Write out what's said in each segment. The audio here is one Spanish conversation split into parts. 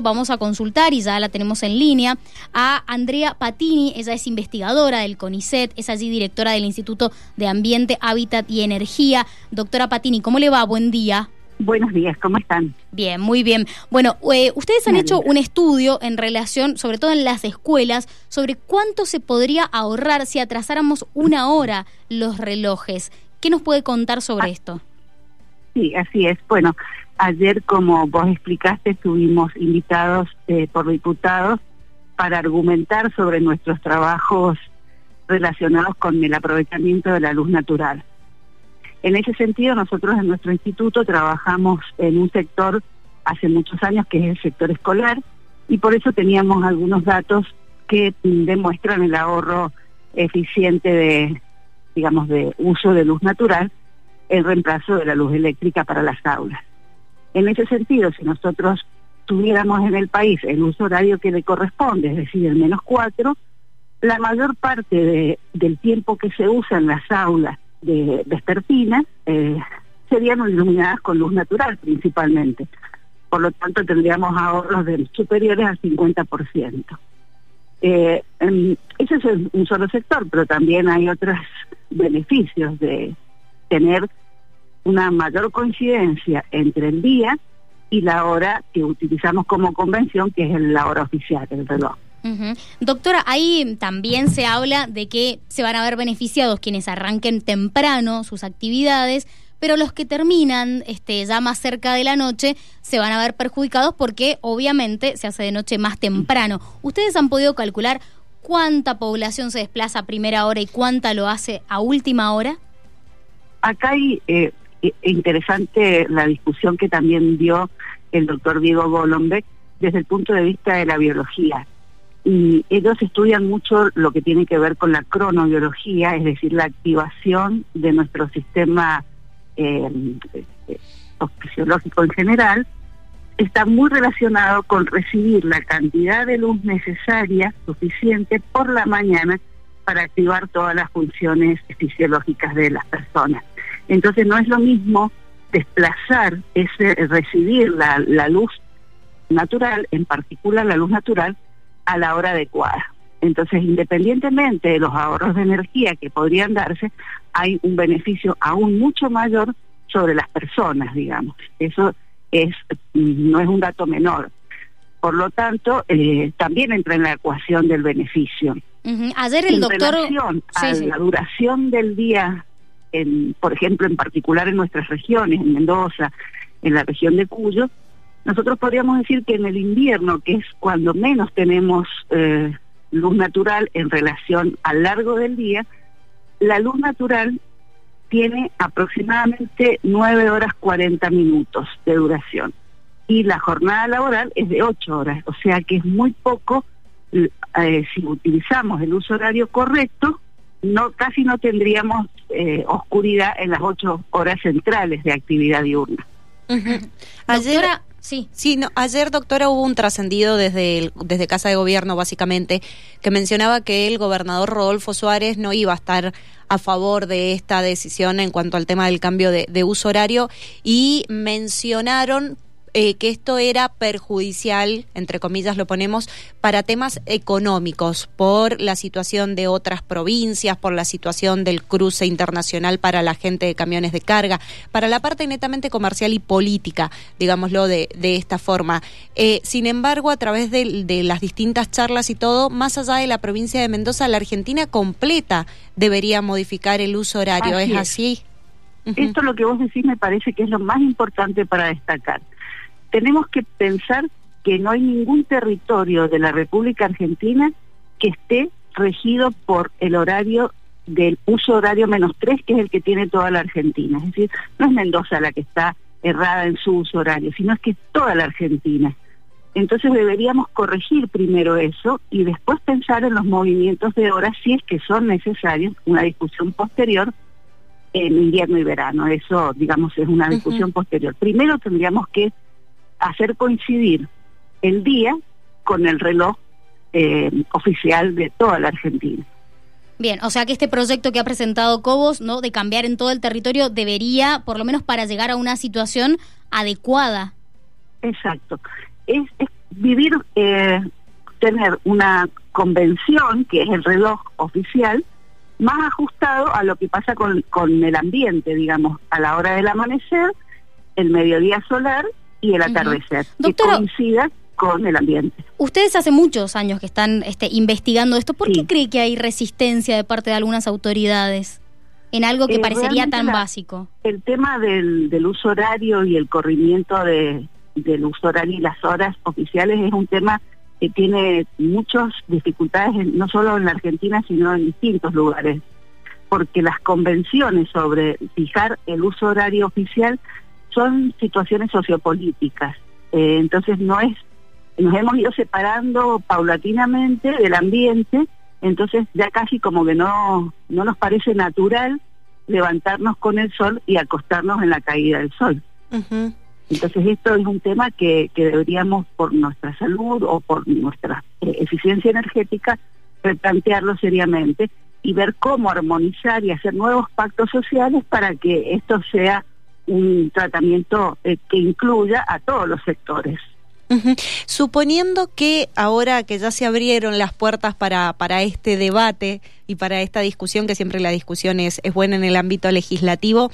vamos a consultar, y ya la tenemos en línea, a Andrea Patini. Ella es investigadora del CONICET, es allí directora del Instituto de Ambiente, Hábitat y Energía. Doctora Patini, ¿cómo le va? Buen día. Buenos días, ¿cómo están? Bien, muy bien. Bueno, eh, ustedes han hecho un estudio en relación, sobre todo en las escuelas, sobre cuánto se podría ahorrar si atrasáramos una hora los relojes. ¿Qué nos puede contar sobre ah, esto? Sí, así es. Bueno, ayer, como vos explicaste, estuvimos invitados eh, por diputados para argumentar sobre nuestros trabajos relacionados con el aprovechamiento de la luz natural. En ese sentido, nosotros en nuestro instituto trabajamos en un sector hace muchos años que es el sector escolar y por eso teníamos algunos datos que demuestran el ahorro eficiente de, digamos, de uso de luz natural en reemplazo de la luz eléctrica para las aulas. En ese sentido, si nosotros tuviéramos en el país el uso horario que le corresponde, es decir, el menos cuatro, la mayor parte del tiempo que se usa en las aulas de vespertina eh, serían iluminadas con luz natural principalmente. Por lo tanto, tendríamos ahorros de superiores al 50%. Eh, ese es un solo sector, pero también hay otros beneficios de tener una mayor coincidencia entre el día y la hora que utilizamos como convención, que es la hora oficial, el reloj. Doctora, ahí también se habla de que se van a ver beneficiados quienes arranquen temprano sus actividades, pero los que terminan este, ya más cerca de la noche se van a ver perjudicados porque obviamente se hace de noche más temprano. ¿Ustedes han podido calcular cuánta población se desplaza a primera hora y cuánta lo hace a última hora? Acá hay eh, interesante la discusión que también dio el doctor Diego Golombek desde el punto de vista de la biología y ellos estudian mucho lo que tiene que ver con la cronobiología, es decir, la activación de nuestro sistema eh, fisiológico en general, está muy relacionado con recibir la cantidad de luz necesaria, suficiente, por la mañana para activar todas las funciones fisiológicas de las personas. Entonces no es lo mismo desplazar ese recibir la, la luz natural, en particular la luz natural, a la hora adecuada. Entonces, independientemente de los ahorros de energía que podrían darse, hay un beneficio aún mucho mayor sobre las personas, digamos. Eso es no es un dato menor. Por lo tanto, eh, también entra en la ecuación del beneficio. Ayer el doctor... Relación a la duración del día, por ejemplo, en particular en nuestras regiones, en Mendoza, en la región de Cuyo, nosotros podríamos decir que en el invierno, que es cuando menos tenemos eh, luz natural en relación al largo del día, la luz natural tiene aproximadamente 9 horas 40 minutos de duración y la jornada laboral es de 8 horas, o sea que es muy poco eh, si utilizamos el uso horario correcto, no casi no tendríamos eh, oscuridad en las 8 horas centrales de actividad diurna. Ayer, Sí. Sí, no, ayer, doctora, hubo un trascendido desde, desde Casa de Gobierno, básicamente, que mencionaba que el gobernador Rodolfo Suárez no iba a estar a favor de esta decisión en cuanto al tema del cambio de, de uso horario y mencionaron eh, que esto era perjudicial, entre comillas lo ponemos, para temas económicos, por la situación de otras provincias, por la situación del cruce internacional para la gente de camiones de carga, para la parte netamente comercial y política, digámoslo de, de esta forma. Eh, sin embargo, a través de, de, las distintas charlas y todo, más allá de la provincia de Mendoza, la Argentina completa debería modificar el uso horario. ¿Es, así? Esto lo que vos decís me parece que es lo más importante para destacar tenemos que pensar que no hay ningún territorio de la República Argentina que esté regido por el horario del uso horario menos tres, que es el que tiene toda la Argentina. Es decir, no es Mendoza la que está errada en su uso horario, sino es que es toda la Argentina. Entonces deberíamos corregir primero eso y después pensar en los movimientos de horas si es que son necesarios, una discusión posterior en invierno y verano. Eso, digamos, es una discusión posterior. Primero tendríamos que hacer coincidir el día con el reloj eh, oficial de toda la Argentina. Bien, o sea que este proyecto que ha presentado Cobos, ¿no? De cambiar en todo el territorio, debería, por lo menos para llegar a una situación adecuada. Exacto. Es, vivir, eh, tener una convención, que es el reloj oficial, más ajustado a lo que pasa con, con el ambiente, digamos, a la hora del amanecer, el mediodía solar y el atardecer, que coincida con el ambiente. Ustedes hace muchos años que están este, investigando esto. ¿Por qué cree que hay resistencia de parte de algunas autoridades en algo que eh, parecería tan básico? El tema del, del uso horario y el corrimiento de, del uso horario y las horas oficiales es un tema que tiene muchas dificultades, no solo en la Argentina, sino en distintos lugares, porque las convenciones sobre fijar el uso horario oficial son situaciones sociopolíticas. Eh, entonces no es, nos hemos ido separando paulatinamente del ambiente, entonces ya casi como que no, no nos parece natural levantarnos con el sol y acostarnos en la caída del sol. Entonces esto es un tema que, que deberíamos por nuestra salud o por nuestra eh, eficiencia energética replantearlo seriamente y ver cómo armonizar y hacer nuevos pactos sociales para que esto sea un tratamiento eh, que incluya a todos los sectores. Suponiendo que ahora que ya se abrieron las puertas para, para este debate y para esta discusión, que siempre la discusión es, es buena en el ámbito legislativo,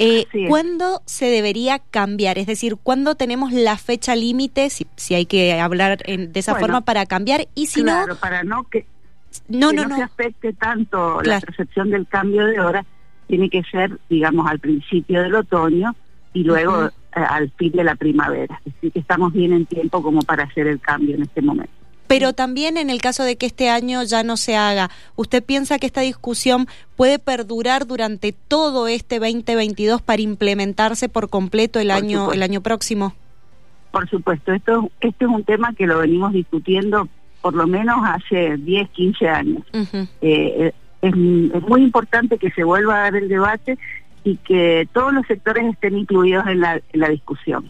eh, ¿Cuándo se debería cambiar? Es decir, ¿cuándo tenemos la fecha límite, si, si, hay que hablar de esa forma, para cambiar? Y si claro, para no que, no, no, se afecte tanto la percepción del cambio de hora, tiene que ser, digamos, al principio del otoño y luego eh, al fin de la primavera. Decir, que estamos bien en tiempo como para hacer el cambio en este momento pero también en el caso de que este año ya no se haga, ¿usted piensa que esta discusión puede perdurar durante todo este 2022 para implementarse por completo el año el año próximo? Por supuesto, esto este es un tema que lo venimos discutiendo por lo menos hace 10, 15 años. Eh, es, muy importante que se vuelva a dar el debate y que todos los sectores estén incluidos en la, en la discusión.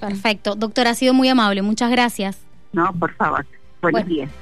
Perfecto. Doctora, ha sido muy amable. Muchas gracias. No, por favor. Buenos días.